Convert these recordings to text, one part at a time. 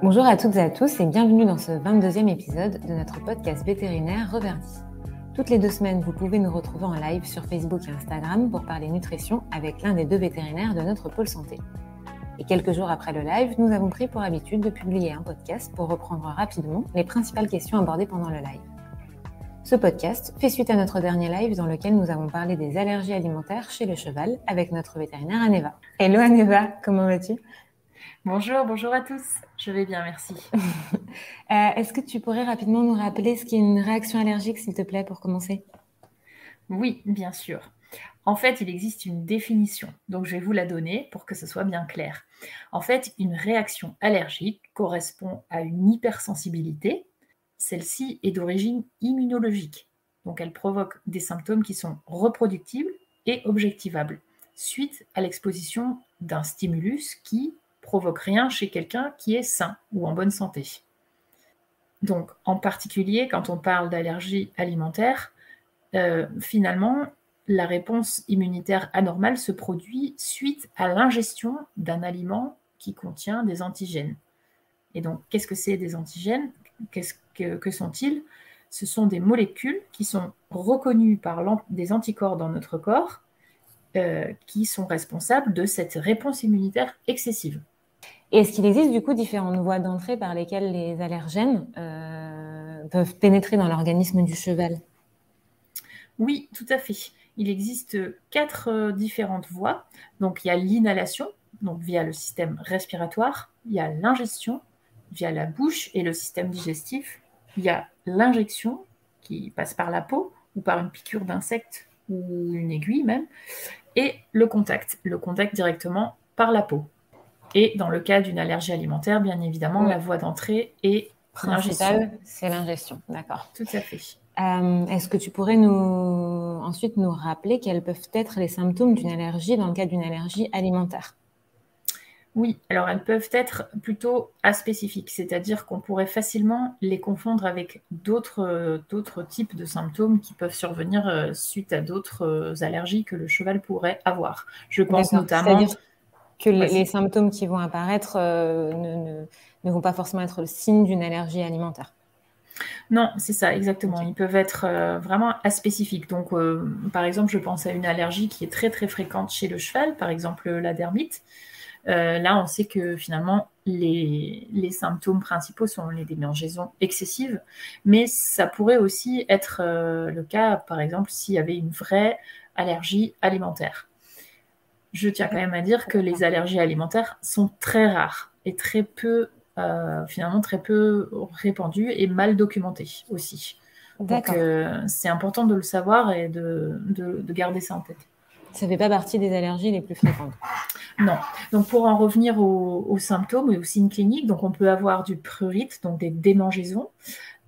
Bonjour à toutes et à tous et bienvenue dans ce 22e épisode de notre podcast vétérinaire Reverdi. Toutes les deux semaines, vous pouvez nous retrouver en live sur Facebook et Instagram pour parler nutrition avec l'un des deux vétérinaires de notre pôle santé. Et quelques jours après le live, nous avons pris pour habitude de publier un podcast pour reprendre rapidement les principales questions abordées pendant le live. Ce podcast fait suite à notre dernier live dans lequel nous avons parlé des allergies alimentaires chez le cheval avec notre vétérinaire Aneva. Hello Aneva, comment vas-tu? Bonjour, bonjour à tous. Je vais bien, merci. Euh, est-ce que tu pourrais rapidement nous rappeler ce qu'est une réaction allergique, s'il te plaît, pour commencer? Oui, bien sûr. En fait, il existe une définition, donc je vais vous la donner pour que ce soit bien clair. En fait, une réaction allergique correspond à une hypersensibilité. Celle-ci est d'origine immunologique, donc elle provoque des symptômes qui sont reproductibles et objectivables, suite à l'exposition d'un stimulus qui provoque rien chez quelqu'un qui est sain ou en bonne santé. Donc, en particulier, quand on parle d'allergie alimentaire, euh, finalement, la réponse immunitaire anormale se produit suite à l'ingestion d'un aliment qui contient des antigènes. Et donc, qu'est-ce que c'est des antigènes? Que, que sont-ils? Ce sont des molécules qui sont reconnues par des anticorps dans notre corps euh, qui sont responsables de cette réponse immunitaire excessive. Est-ce qu'il existe du coup différentes voies d'entrée par lesquelles les allergènes euh, peuvent pénétrer dans l'organisme du cheval? Oui, tout à fait. Il existe quatre euh, différentes voies. Donc il y a l'inhalation, donc via le système respiratoire. Il y a l'ingestion via la bouche et le système digestif. Il y a l'injection qui passe par la peau ou par une piqûre d'insecte ou une aiguille même. Et le contact, le contact directement par la peau. Et dans le cas d'une allergie alimentaire, bien évidemment, la voie d'entrée est l'ingestion. C'est l'ingestion, d'accord. Tout à fait. Euh, est-ce que tu pourrais nous ensuite nous rappeler quels peuvent être les symptômes d'une allergie dans le cas d'une allergie alimentaire? Oui, alors elles peuvent être plutôt aspécifiques, c'est-à-dire qu'on pourrait facilement les confondre avec d'autres types de symptômes qui peuvent survenir euh, suite à d'autres euh, allergies que le cheval pourrait avoir. Je pense notamment que les, symptômes qui vont apparaître euh, ne, ne, vont pas forcément être le signe d'une allergie alimentaire. Non, c'est ça, exactement. Ils peuvent être euh, vraiment aspécifiques. Donc, euh, par exemple, je pense à une allergie qui est très très fréquente chez le cheval, par exemple la dermite. là, on sait que finalement, les, les, symptômes principaux sont les démangeaisons excessives, mais ça pourrait aussi être le cas, par exemple, s'il y avait une vraie allergie alimentaire je tiens quand même à dire que les allergies alimentaires sont très rares et très peu, euh, finalement, très peu répandues et mal documentées aussi. Donc, euh, c'est important de le savoir et de, garder ça en tête. Ça ne fait pas partie des allergies les plus fréquentes. Non. Donc, pour en revenir aux, symptômes et aux signes cliniques, donc on peut avoir du prurite, donc des démangeaisons.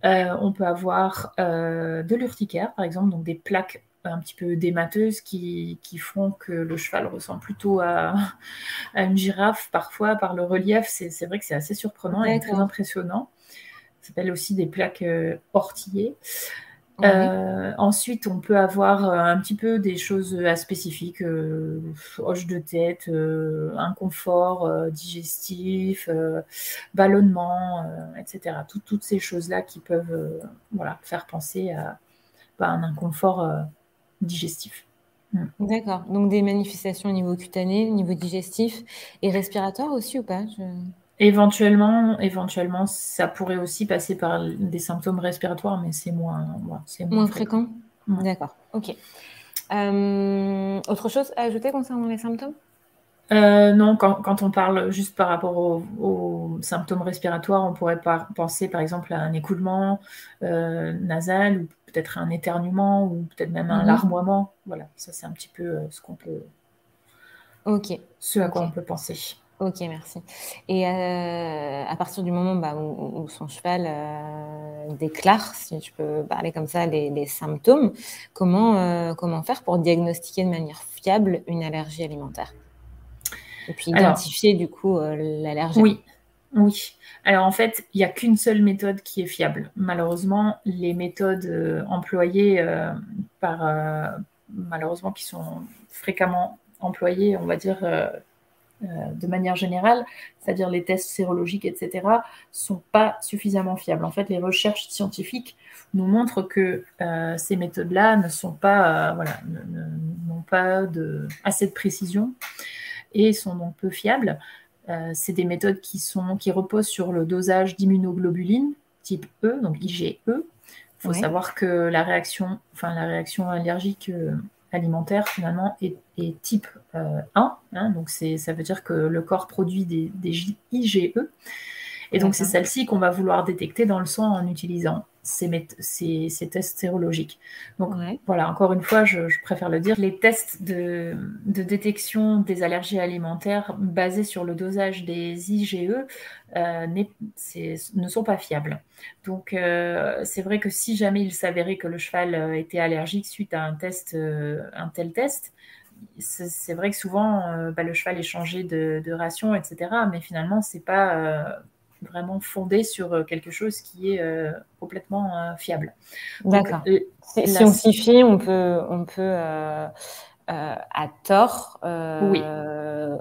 Euh, on peut avoir de l'urticaire, par exemple, donc des plaques un petit peu démateuses qui, qui, font que le cheval ressemble plutôt à, à une girafe parfois par le relief. C'est vrai que c'est assez surprenant et très impressionnant. Ça s'appelle aussi des plaques euh, ortillées. Euh, ensuite, on peut avoir euh, un petit peu des choses spécifiques, hoche de tête, inconfort digestif, ballonnement, etc. toutes ces choses-là qui peuvent voilà, faire penser à, bah, un inconfort digestif. Hmm. D'accord. Donc des manifestations au niveau cutané, au niveau digestif et respiratoire aussi ou pas? Éventuellement, éventuellement, ça pourrait aussi passer par des symptômes respiratoires, mais c'est moins, c'est moins, fréquent. D'accord. Ok. Euh, autre chose à ajouter concernant les symptômes? Euh, non, quand, on parle juste par rapport aux, symptômes respiratoires, on pourrait penser par exemple à un écoulement euh, nasal ou peut-être un éternuement ou peut-être même un mhm. larmoiement. Voilà, ça c'est un petit peu euh, ce qu'on peut. Ok. Ce à quoi on peut penser. Ok, merci. Et à partir du moment bah, où, son cheval déclare, si je peux parler comme ça, les, symptômes, comment, comment faire pour diagnostiquer de manière fiable une allergie alimentaire? Et puis identifier du coup euh, l'allergie. Oui, oui. Alors en fait, il n'y a qu'une seule méthode qui est fiable. Malheureusement, les méthodes euh, employées euh, par malheureusement qui sont fréquemment employées, on va dire de manière générale, c'est-à-dire les tests sérologiques, etc., sont pas suffisamment fiables. En fait, les recherches scientifiques nous montrent que ces méthodes-là ne sont pas, n'ont pas assez de précision et sont donc peu fiables. C'est des méthodes qui, sont, qui reposent sur le dosage d'immunoglobulines type E, donc IgE, il faut savoir que la réaction, enfin, la réaction allergique euh, alimentaire, finalement, est, type 1. Euh, hein, donc, ça veut dire que le corps produit des, des IgE. Et donc, c'est celle-ci qu'on va vouloir détecter dans le sang en utilisant ces, ces, tests sérologiques. Donc voilà, encore une fois, je, préfère le dire, les tests de, détection des allergies alimentaires basés sur le dosage des IgE euh, ne sont pas fiables. Donc euh, c'est vrai que si jamais il s'avérait que le cheval euh, était allergique suite à un test, un tel test, c'est vrai que souvent bah, le cheval est changé de, de, ration, etc. Mais finalement, c'est pas vraiment fondé sur euh, quelque chose qui est euh, complètement euh, fiable. D'accord. Si, on s'y fie, on peut, on peut à tort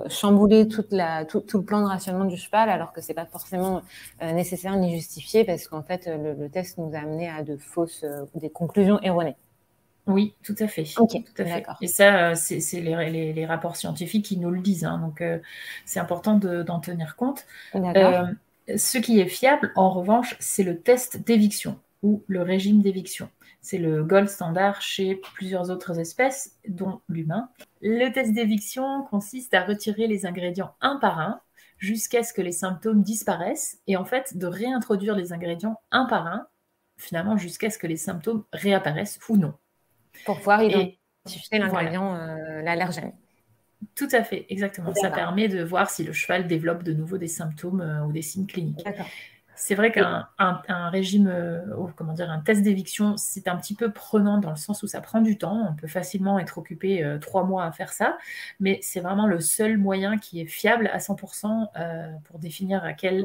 chambouler toute la, tout, le plan de rationnement du cheval, alors que c'est pas forcément nécessaire ni justifié, parce qu'en fait, le, test nous a amené à de fausses, des conclusions erronées. Oui, tout à fait. Ok, tout à fait. Et ça, c'est les, les, rapports scientifiques qui nous le disent. Hein, donc, c'est important d'en tenir compte. D'accord. Ce qui est fiable, en revanche, c'est le test d'éviction ou le régime d'éviction. C'est le gold standard chez plusieurs autres espèces, dont l'humain. Le test d'éviction consiste à retirer les ingrédients un par un jusqu'à ce que les symptômes disparaissent et en fait de réintroduire les ingrédients un par un, finalement jusqu'à ce que les symptômes réapparaissent ou non. Pour pouvoir identifier l'ingrédient, euh, l'allergène. Tout à fait, exactement. Ça permet de voir si le cheval développe de nouveau des symptômes euh, ou des signes cliniques. C'est vrai qu'un régime, euh, comment dire, un test d'éviction, c'est un petit peu prenant dans le sens où ça prend du temps. On peut facilement être occupé euh, trois mois à faire ça, mais c'est vraiment le seul moyen qui est fiable à 100% pour définir à quel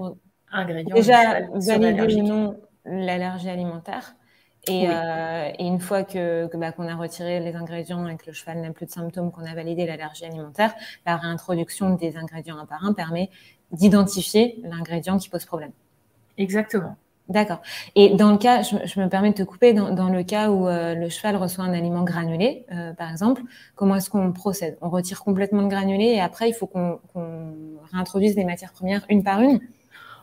ingrédient. Déjà, valider non l'allergie alimentaire. Euh, et, une fois que, bah, qu'on a retiré les ingrédients et que le cheval n'a plus de symptômes, qu'on a validé l'allergie alimentaire, la réintroduction des ingrédients un par un permet d'identifier l'ingrédient qui pose problème. Exactement. D'accord. Et dans le cas, je, me permets de te couper, dans, le cas où euh, le cheval reçoit un aliment granulé, euh, par exemple, comment est-ce qu'on procède? On retire complètement le granulé et après, il faut qu'on réintroduise les matières premières une par une?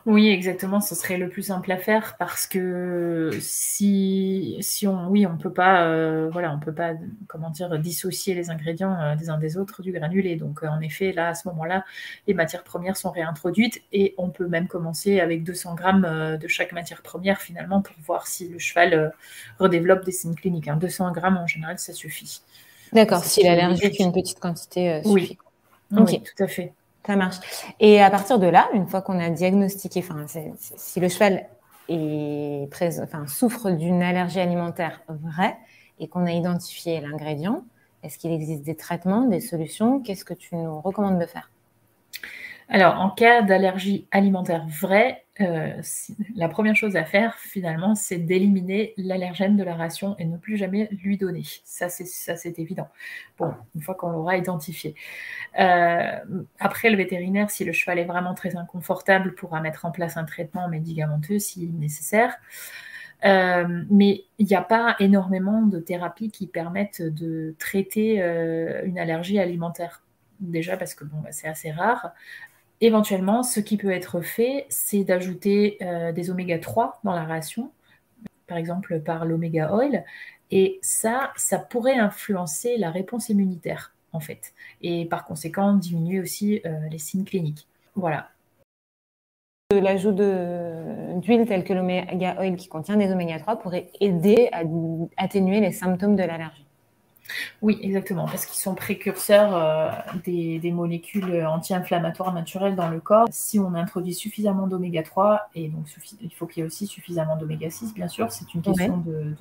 Oui, exactement, ce serait le plus simple à faire parce que si, si on, oui, on peut pas, euh, voilà, on peut pas, comment dire, dissocier les ingrédients euh, des uns des autres du granulé. Donc, euh, en effet, là, à ce moment-là, les matières premières sont réintroduites et on peut même commencer avec 200 grammes de chaque matière première finalement pour voir si le cheval redéveloppe des signes cliniques. 200 hein. grammes en général, ça suffit. D'accord, si l'allergie est une petite quantité suffit. Oui. oui, tout à fait. Ça marche. Et à partir de là, une fois qu'on a diagnostiqué, enfin, si le cheval est enfin, souffre d'une allergie alimentaire vraie et qu'on a identifié l'ingrédient, est-ce qu'il existe des traitements, des solutions? Qu'est-ce que tu nous recommandes de faire? Alors, en cas d'allergie alimentaire vraie, euh, la première chose à faire, finalement, c'est d'éliminer l'allergène de la ration et ne plus jamais lui donner. Ça, c'est évident. Bon, une fois qu'on l'aura identifié. Euh, après, le vétérinaire, si le cheval est vraiment très inconfortable, pourra mettre en place un traitement médicamenteux si nécessaire. Euh, mais il n'y a pas énormément de thérapies qui permettent de traiter une allergie alimentaire déjà parce que bon, bah, c'est assez rare. Éventuellement, ce qui peut être fait, c'est d'ajouter euh, des oméga 3 dans la ration, par exemple par l'oméga oil, et ça, ça pourrait influencer la réponse immunitaire, en fait, et par conséquent diminuer aussi euh, les signes cliniques. Voilà. L'ajout d'huile telle que l'oméga oil qui contient des oméga 3 pourrait aider à atténuer les symptômes de l'allergie. Oui, exactement, parce qu'ils sont précurseurs euh, des, molécules anti-inflammatoires naturelles dans le corps. Si on introduit suffisamment d'oméga 3, et donc il faut qu'il y ait aussi suffisamment d'oméga 6, bien sûr, c'est une question de,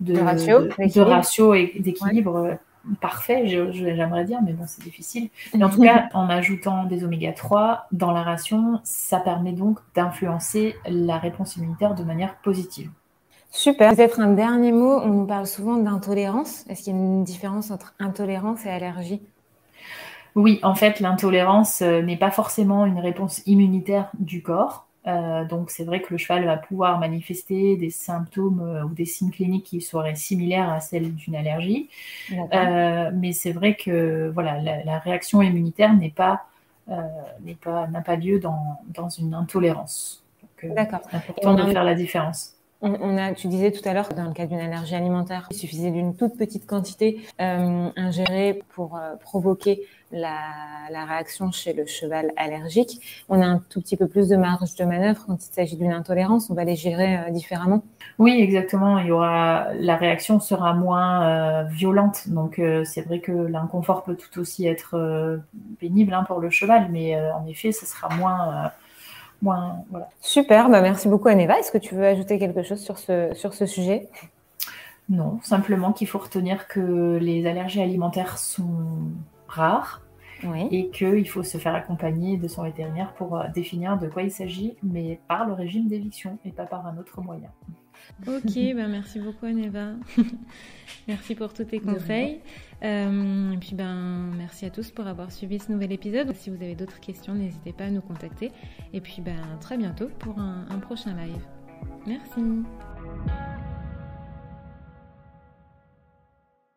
de, ratio, et d'équilibre euh, parfait, j'aimerais dire, mais bon, c'est difficile. Mais en tout cas, en ajoutant des oméga 3 dans la ration, ça permet donc d'influencer la réponse immunitaire de manière positive. Super. Peut-être un dernier mot, on nous parle souvent d'intolérance. Est-ce qu'il y a une différence entre intolérance et allergie? Oui, en fait, l'intolérance n'est pas forcément une réponse immunitaire du corps. Euh, donc c'est vrai que le cheval va pouvoir manifester des symptômes euh, ou des signes cliniques qui seraient similaires à celles d'une allergie. Euh, mais c'est vrai que voilà, la, réaction immunitaire n'est pas n'a pas lieu dans, dans une intolérance. D'accord. C'est important de faire la différence. On, a, tu disais tout à l'heure dans le cas d'une allergie alimentaire, il suffisait d'une toute petite quantité euh, ingérée pour euh, provoquer la, réaction chez le cheval allergique. On a un tout petit peu plus de marge de manœuvre quand il s'agit d'une intolérance. On va les gérer euh, différemment. Oui, exactement. Il y aura la réaction sera moins violente. Donc c'est vrai que l'inconfort peut tout aussi être pénible hein, pour le cheval, mais en effet, ce sera moins voilà. Super, bah merci beaucoup Aneva. Est-ce que tu veux ajouter quelque chose sur ce, sur ce sujet? Non, simplement qu'il faut retenir que les allergies alimentaires sont rares et qu'il faut se faire accompagner de son vétérinaire pour euh, définir de quoi il s'agit, mais par le régime d'éviction et pas par un autre moyen. Ok, ben merci beaucoup Aneva. merci pour tous tes conseils. Euh, et puis ben merci à tous pour avoir suivi ce nouvel épisode. Si vous avez d'autres questions, n'hésitez pas à nous contacter. Et puis ben très bientôt pour un, un prochain live. Merci.